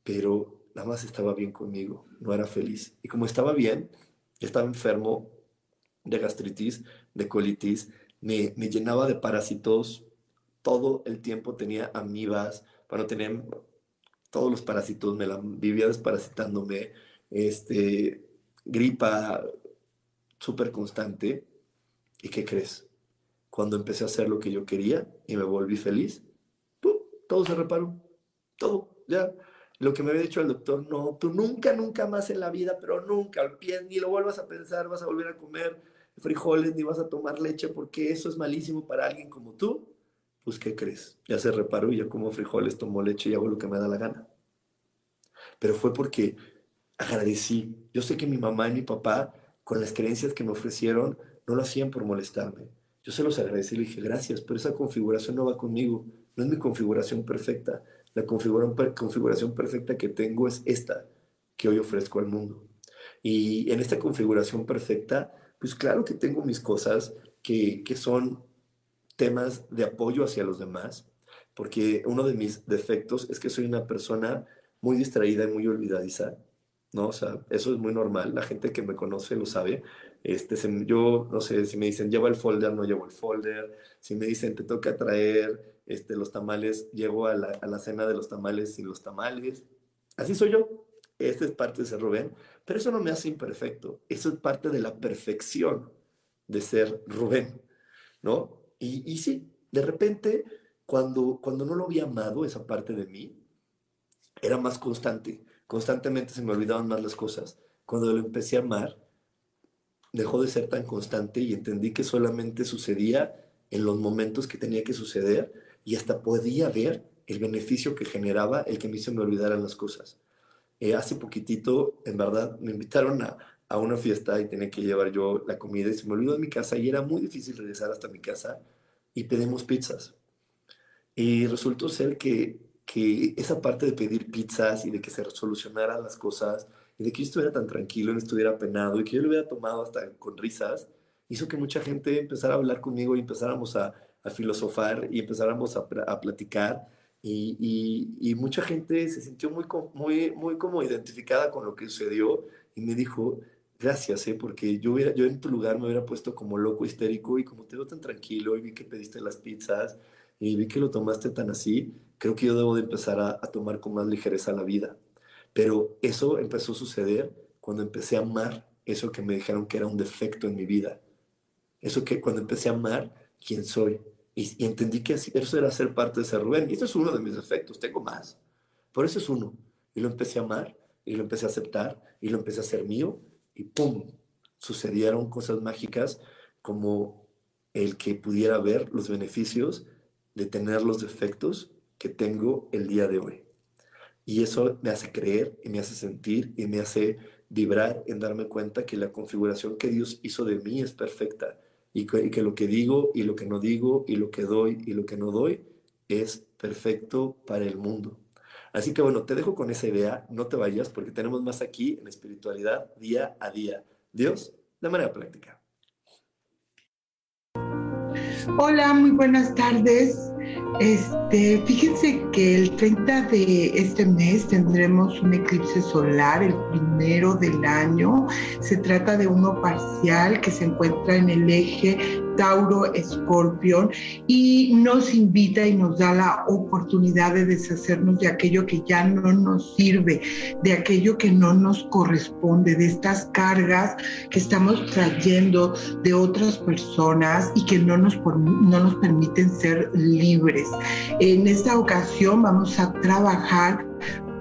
pero nada más estaba bien conmigo, no era feliz. Y como estaba bien, estaba enfermo de gastritis, de colitis, me, me llenaba de parásitos, todo el tiempo tenía amibas, bueno, tenía todos los parásitos, me la vivía desparasitándome, este, gripa súper constante. ¿Y qué crees? Cuando empecé a hacer lo que yo quería y me volví feliz, todo se reparó, todo, ya. Lo que me había dicho el doctor, no, tú nunca, nunca más en la vida, pero nunca, al pie, ni lo vuelvas a pensar, vas a volver a comer frijoles, ni vas a tomar leche, porque eso es malísimo para alguien como tú. Pues, ¿qué crees? Ya se reparó y ya como frijoles, tomo leche y hago lo que me da la gana. Pero fue porque agradecí. Yo sé que mi mamá y mi papá, con las creencias que me ofrecieron, no lo hacían por molestarme. Yo se los agradecí y le dije, gracias, pero esa configuración no va conmigo no es mi configuración perfecta. La configuración perfecta que tengo es esta que hoy ofrezco al mundo. Y en esta configuración perfecta, pues claro que tengo mis cosas que, que son temas de apoyo hacia los demás, porque uno de mis defectos es que soy una persona muy distraída y muy olvidadiza, ¿no? O sea, eso es muy normal, la gente que me conoce lo sabe. Este, yo, no sé, si me dicen, lleva el folder, no llevo el folder, si me dicen, te toca traer este, los tamales, llego a la, cena de los tamales sin los tamales. Así soy yo. Esta es parte de ser Rubén, pero eso no me hace imperfecto. Eso es parte de la perfección de ser Rubén, ¿no? Y, y sí, de repente, cuando, cuando no lo había amado, esa parte de mí, era más constante. Constantemente se me olvidaban más las cosas. Cuando lo empecé a amar, dejó de ser tan constante y entendí que solamente sucedía en los momentos que tenía que suceder y hasta podía ver el beneficio que generaba el que me hizo me olvidaran las cosas. Eh, hace poquitito, en verdad, me invitaron a, a, una fiesta y tenía que llevar yo la comida y se me olvidó en mi casa y era muy difícil regresar hasta mi casa y pedimos pizzas. Y resultó ser que, que esa parte de pedir pizzas y de que se solucionaran las cosas y de que yo estuviera tan tranquilo, no estuviera penado y que yo lo hubiera tomado hasta con risas, hizo que mucha gente empezara a hablar conmigo y empezáramos a, a filosofar y empezáramos a, a platicar y, y, mucha gente se sintió muy, muy, muy como identificada con lo que sucedió y me dijo, gracias, ¿eh? porque yo, hubiera, yo en tu lugar me hubiera puesto como loco histérico y como te veo tan tranquilo y vi que pediste las pizzas y vi que lo tomaste tan así, creo que yo debo de empezar a, a tomar con más ligereza la vida. Pero eso empezó a suceder cuando empecé a amar eso que me dijeron que era un defecto en mi vida. Eso que cuando empecé a amar quién soy, y, entendí que eso era ser parte de ser Rubén. Y eso es uno de mis defectos, tengo más. Por eso es uno. Y lo empecé a amar, y lo empecé a aceptar, y lo empecé a hacer mío, y ¡pum! Sucedieron cosas mágicas como el que pudiera ver los beneficios de tener los defectos que tengo el día de hoy. Y eso me hace creer y me hace sentir y me hace vibrar en darme cuenta que la configuración que Dios hizo de mí es perfecta y que, lo que digo y lo que no digo y lo que doy y lo que no doy es perfecto para el mundo. Así que bueno, te dejo con esa idea, no te vayas porque tenemos más aquí en espiritualidad día a día. Dios, de manera práctica. Hola, muy buenas tardes. Este, fíjense que el 30 de este mes tendremos un eclipse solar, el primero del año. Se trata de uno parcial que se encuentra en el eje Tauro Escorpión y nos invita y nos da la oportunidad de deshacernos de aquello que ya no nos sirve, de aquello que no nos corresponde, de estas cargas que estamos trayendo de otras personas y que no nos, no nos permiten ser libres. En esta ocasión vamos a trabajar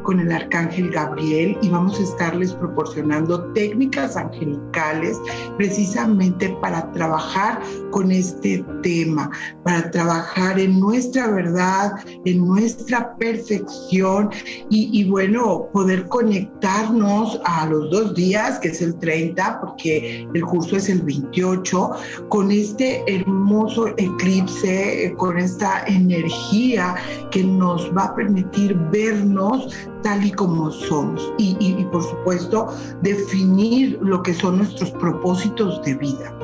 con el arcángel Gabriel y vamos a estarles proporcionando técnicas angelicales precisamente para trabajar con este tema, para trabajar en nuestra verdad, en nuestra perfección y, bueno, poder conectarnos a los dos días, que es el 30, porque el curso es el 28, con este hermoso eclipse, con esta energía que nos va a permitir vernos tal y como somos y, por supuesto definir lo que son nuestros propósitos de vida.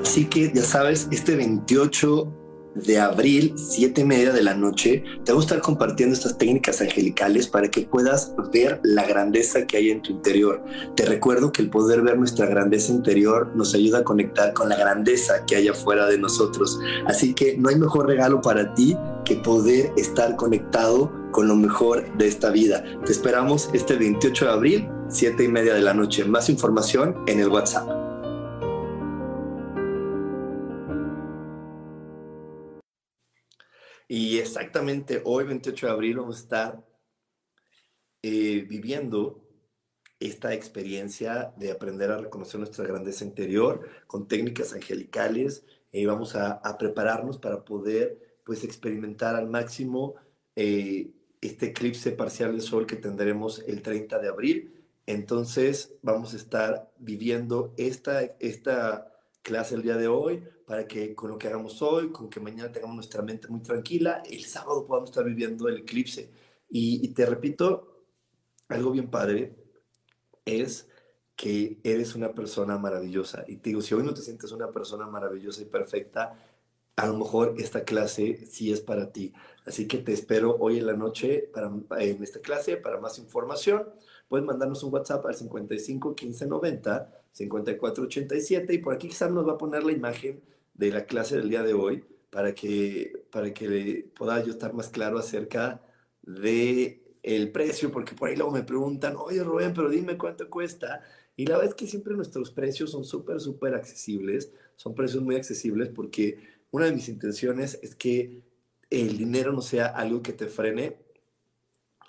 Así que ya sabes, este 28 de abril, siete y media de la noche, te voy a estar compartiendo estas técnicas angelicales para que puedas ver la grandeza que hay en tu interior. Te recuerdo que el poder ver nuestra grandeza interior nos ayuda a conectar con la grandeza que hay afuera de nosotros. Así que no hay mejor regalo para ti que poder estar conectado con lo mejor de esta vida. Te esperamos este 28 de abril, siete y media de la noche. Más información en el WhatsApp. Y exactamente hoy, 28 de abril, vamos a estar eh, viviendo esta experiencia de aprender a reconocer nuestra grandeza interior con técnicas angelicales y vamos a, prepararnos para poder pues experimentar al máximo eh, este eclipse parcial del sol que tendremos el 30 de abril. Entonces vamos a estar viviendo esta, esta clase el día de hoy para que con lo que hagamos hoy, con que mañana tengamos nuestra mente muy tranquila, el sábado podamos estar viviendo el eclipse. Y, te repito, algo bien padre es que eres una persona maravillosa. Y te digo, si hoy no te sientes una persona maravillosa y perfecta, a lo mejor esta clase sí es para ti. Así que te espero hoy en la noche para, en esta clase. Para más información, puedes mandarnos un WhatsApp al 55 15 90 5487 y por aquí quizás nos va a poner la imagen de la clase del día de hoy para que, para que pueda yo estar más claro acerca de el precio, porque por ahí luego me preguntan, oye Rubén, pero dime cuánto cuesta. Y la verdad es que siempre nuestros precios son súper, súper accesibles, son precios muy accesibles porque una de mis intenciones es que el dinero no sea algo que te frene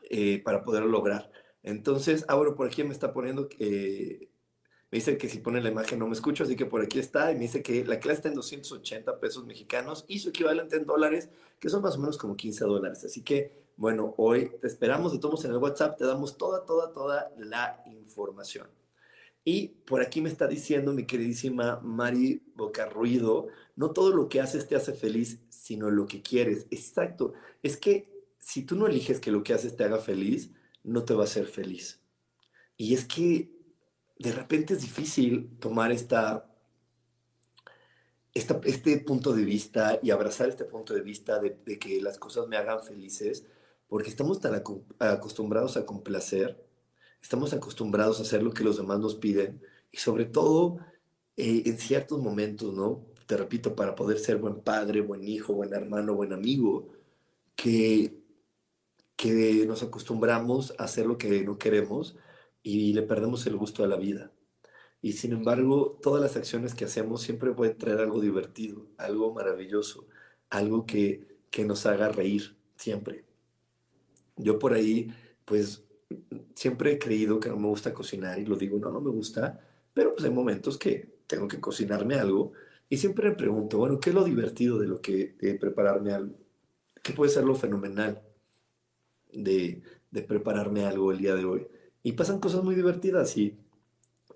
eh, para poderlo lograr. Entonces, ahora por aquí me está poniendo que me dice que si pone la imagen no me escucho, así que por aquí está. Y me dice que la clase está en 280 pesos mexicanos y su equivalente en dólares, que son más o menos como 15 dólares. Así que, bueno, hoy te esperamos, de todos en el WhatsApp, te damos toda, toda, toda la información. Y por aquí me está diciendo mi queridísima Mari Bocarruido, no todo lo que haces te hace feliz, sino lo que quieres. Exacto. Es que si tú no eliges que lo que haces te haga feliz, no te va a hacer feliz. Y es que de repente es difícil tomar esta, este punto de vista y abrazar este punto de vista de, que las cosas me hagan felices, porque estamos tan acostumbrados a complacer, estamos acostumbrados a hacer lo que los demás nos piden y sobre todo eh, en ciertos momentos, ¿no? Te repito, para poder ser buen padre, buen hijo, buen hermano, buen amigo, que, que nos acostumbramos a hacer lo que no queremos y le perdemos el gusto a la vida. Y sin embargo, todas las acciones que hacemos siempre pueden traer algo divertido, algo maravilloso, algo que, que nos haga reír, siempre. Yo por ahí, pues, siempre he creído que no me gusta cocinar y lo digo, no, no me gusta, pero pues hay momentos que tengo que cocinarme algo y siempre me pregunto, bueno, ¿qué es lo divertido de lo que de prepararme algo? ¿Qué puede ser lo fenomenal de, de prepararme algo el día de hoy? Y pasan cosas muy divertidas y,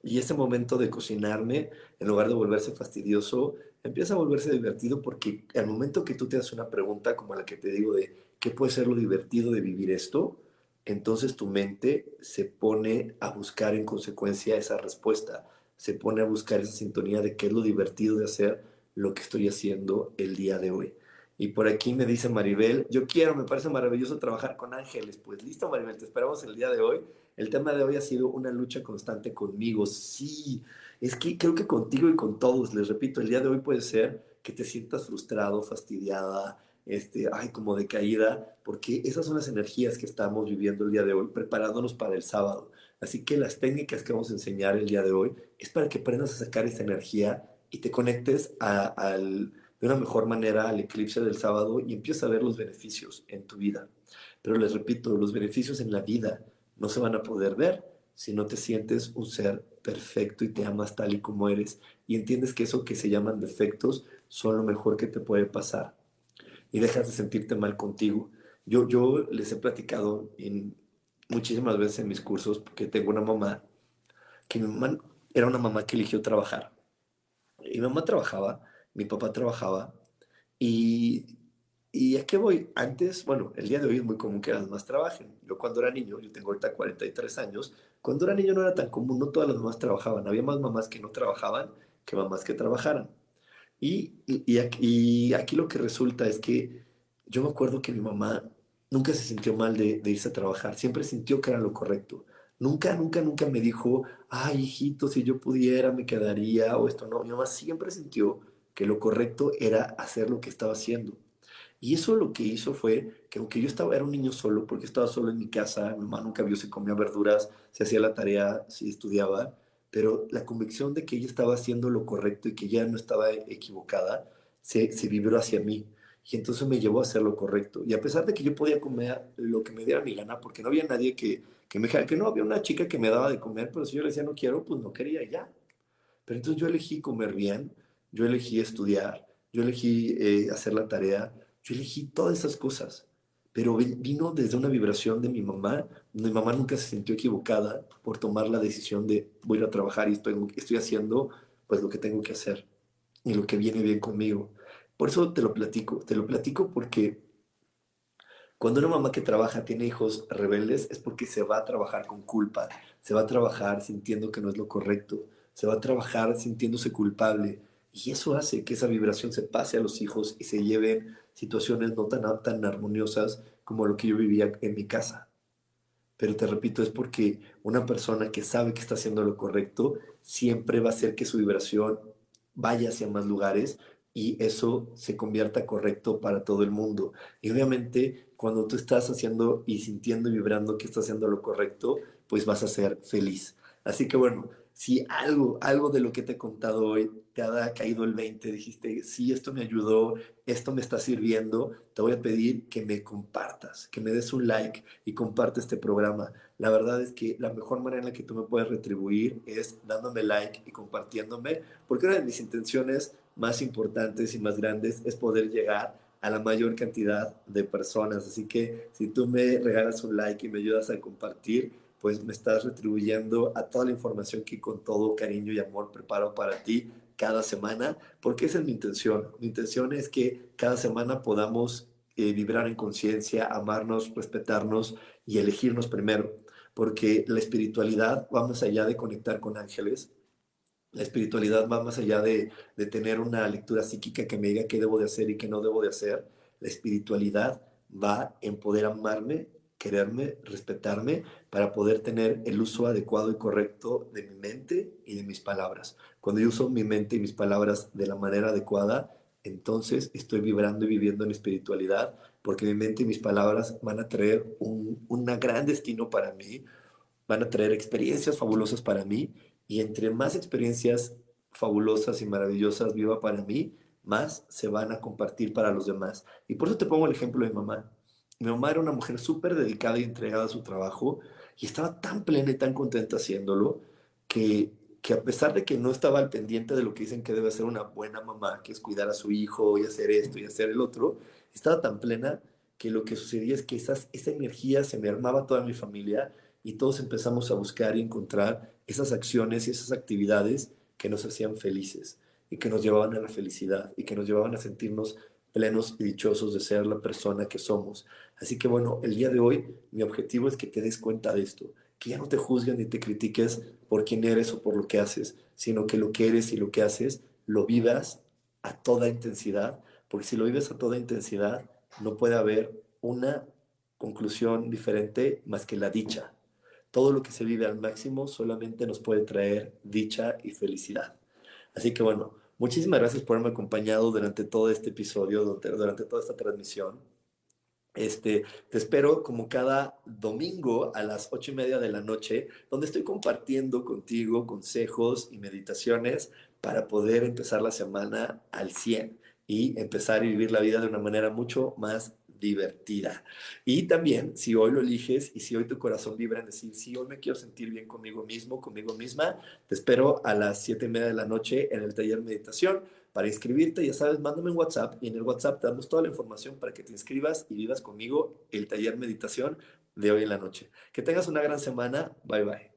y ese momento de cocinarme, en lugar de volverse fastidioso, empieza a volverse divertido porque al momento que tú te haces una pregunta como la que te digo de qué puede ser lo divertido de vivir esto, entonces tu mente se pone a buscar en consecuencia esa respuesta, se pone a buscar esa sintonía de qué es lo divertido de hacer lo que estoy haciendo el día de hoy. Y por aquí me dice Maribel, yo quiero, me parece maravilloso trabajar con ángeles. Pues listo, Maribel, te esperamos el día de hoy El tema de hoy ha sido una lucha constante conmigo. Sí, es que creo que contigo y con todos, les repito, el día de hoy puede ser que te sientas frustrado, fastidiada, este, ay, como decaída, porque esas son las energías que estamos viviendo el día de hoy, preparándonos para el sábado. Así que las técnicas que vamos a enseñar el día de hoy es para que aprendas a sacar esa energía y te conectes al, de una mejor manera al eclipse del sábado y empieces a ver los beneficios en tu vida. Pero les repito, los beneficios en la vida no se van a poder ver si no te sientes un ser perfecto y te amas tal y como eres y entiendes que eso que se llaman defectos son lo mejor que te puede pasar y dejas de sentirte mal contigo. Yo, yo les he platicado en, muchísimas veces en mis cursos porque tengo una mamá que mi mamá era una mamá que eligió trabajar. Mi mamá trabajaba, mi papá trabajaba y ¿Y a qué voy? Antes, bueno, el día de hoy es muy común que las mamás trabajen. Yo cuando era niño, yo tengo ahorita 43 años, cuando era niño no era tan común, no todas las mamás trabajaban. Había más mamás que no trabajaban que mamás que trabajaran. Y, y, aquí, lo que resulta es que yo me acuerdo que mi mamá nunca se sintió mal de, de, irse a trabajar, siempre sintió que era lo correcto. Nunca, nunca, nunca me dijo, ay, hijito, si yo pudiera me quedaría o esto no. Mi mamá siempre sintió que lo correcto era hacer lo que estaba haciendo. Y eso lo que hizo fue que aunque yo estaba, era un niño solo, porque estaba solo en mi casa, mi mamá nunca vio si comía verduras, si hacía la tarea, si estudiaba, pero la convicción de que ella estaba haciendo lo correcto y que ya no estaba equivocada, se, se vibró hacia mí. Y entonces me llevó a hacer lo correcto. Y a pesar de que yo podía comer lo que me diera mi gana, porque no había nadie que, que me dijera que no, había una chica que me daba de comer, pero si yo le decía no quiero, pues no quería ya. Pero entonces yo elegí comer bien, yo elegí estudiar, yo elegí eh, hacer la tarea, yo elegí todas esas cosas, pero vino desde una vibración de mi mamá. Mi mamá nunca se sintió equivocada por tomar la decisión de voy a trabajar y estoy, estoy haciendo pues lo que tengo que hacer y lo que viene bien conmigo. Por eso te lo platico, te lo platico porque cuando una mamá que trabaja tiene hijos rebeldes es porque se va a trabajar con culpa, se va a trabajar sintiendo que no es lo correcto, se va a trabajar sintiéndose culpable y eso hace que esa vibración se pase a los hijos y se lleven situaciones no tan, tan armoniosas como lo que yo vivía en mi casa. Pero te repito, es porque una persona que sabe que está haciendo lo correcto siempre va a hacer que su vibración vaya hacia más lugares y eso se convierta correcto para todo el mundo. Y obviamente cuando tú estás haciendo y sintiendo y vibrando que estás haciendo lo correcto, pues vas a ser feliz. Así que bueno, si algo, algo de lo que te he contado hoy te ha caído el 20, dijiste, sí, esto me ayudó, esto me está sirviendo, te voy a pedir que me compartas, que me des un like y comparte este programa. La verdad es que la mejor manera en la que tú me puedes retribuir es dándome like y compartiéndome, porque una de mis intenciones más importantes y más grandes es poder llegar a la mayor cantidad de personas. Así que si tú me regalas un like y me ayudas a compartir, pues me estás retribuyendo a toda la información que con todo cariño y amor preparo para ti cada semana, porque esa es mi intención. Mi intención es que cada semana podamos eh, vibrar en conciencia, amarnos, respetarnos y elegirnos primero, porque la espiritualidad va más allá de conectar con ángeles, la espiritualidad va más allá de, tener una lectura psíquica que me diga qué debo de hacer y qué no debo de hacer. La espiritualidad va en poder amarme quererme, respetarme, para poder tener el uso adecuado y correcto de mi mente y de mis palabras. Cuando yo uso mi mente y mis palabras de la manera adecuada, entonces estoy vibrando y viviendo en espiritualidad, porque mi mente y mis palabras van a traer un gran destino para mí, van a traer experiencias fabulosas para mí, y entre más experiencias fabulosas y maravillosas viva para mí, más se van a compartir para los demás. Y por eso te pongo el ejemplo de mamá. Mi mamá era una mujer súper dedicada y entregada a su trabajo y estaba tan plena y tan contenta haciéndolo que, que a pesar de que no estaba al pendiente de lo que dicen que debe ser una buena mamá, que es cuidar a su hijo y hacer esto y hacer el otro, estaba tan plena que lo que sucedía es que esas, esa energía se me armaba toda mi familia y todos empezamos a buscar y encontrar esas acciones y esas actividades que nos hacían felices y que nos llevaban a la felicidad y que nos llevaban a sentirnos plenos y dichosos de ser la persona que somos. Así que bueno, el día de hoy mi objetivo es que te des cuenta de esto, que ya no te juzguen ni te critiques por quién eres o por lo que haces, sino que lo que eres y lo que haces lo vivas a toda intensidad, porque si lo vives a toda intensidad, no puede haber una conclusión diferente más que la dicha. Todo lo que se vive al máximo solamente nos puede traer dicha y felicidad. Así que bueno, muchísimas gracias por haberme acompañado durante todo este episodio, durante toda esta transmisión. Este, te espero como cada domingo a las ocho y media de la noche, donde estoy compartiendo contigo consejos y meditaciones para poder empezar la semana al 100 y empezar a vivir la vida de una manera mucho más divertida. Y también, si hoy lo eliges y si hoy tu corazón vibra en decir, si hoy me quiero sentir bien conmigo mismo, conmigo misma, te espero a las siete y media de la noche en el taller meditación. Para inscribirte, ya sabes, mándame un WhatsApp y en el WhatsApp damos toda la información para que te inscribas y vivas conmigo el taller meditación de hoy en la noche. Que tengas una gran semana. Bye bye.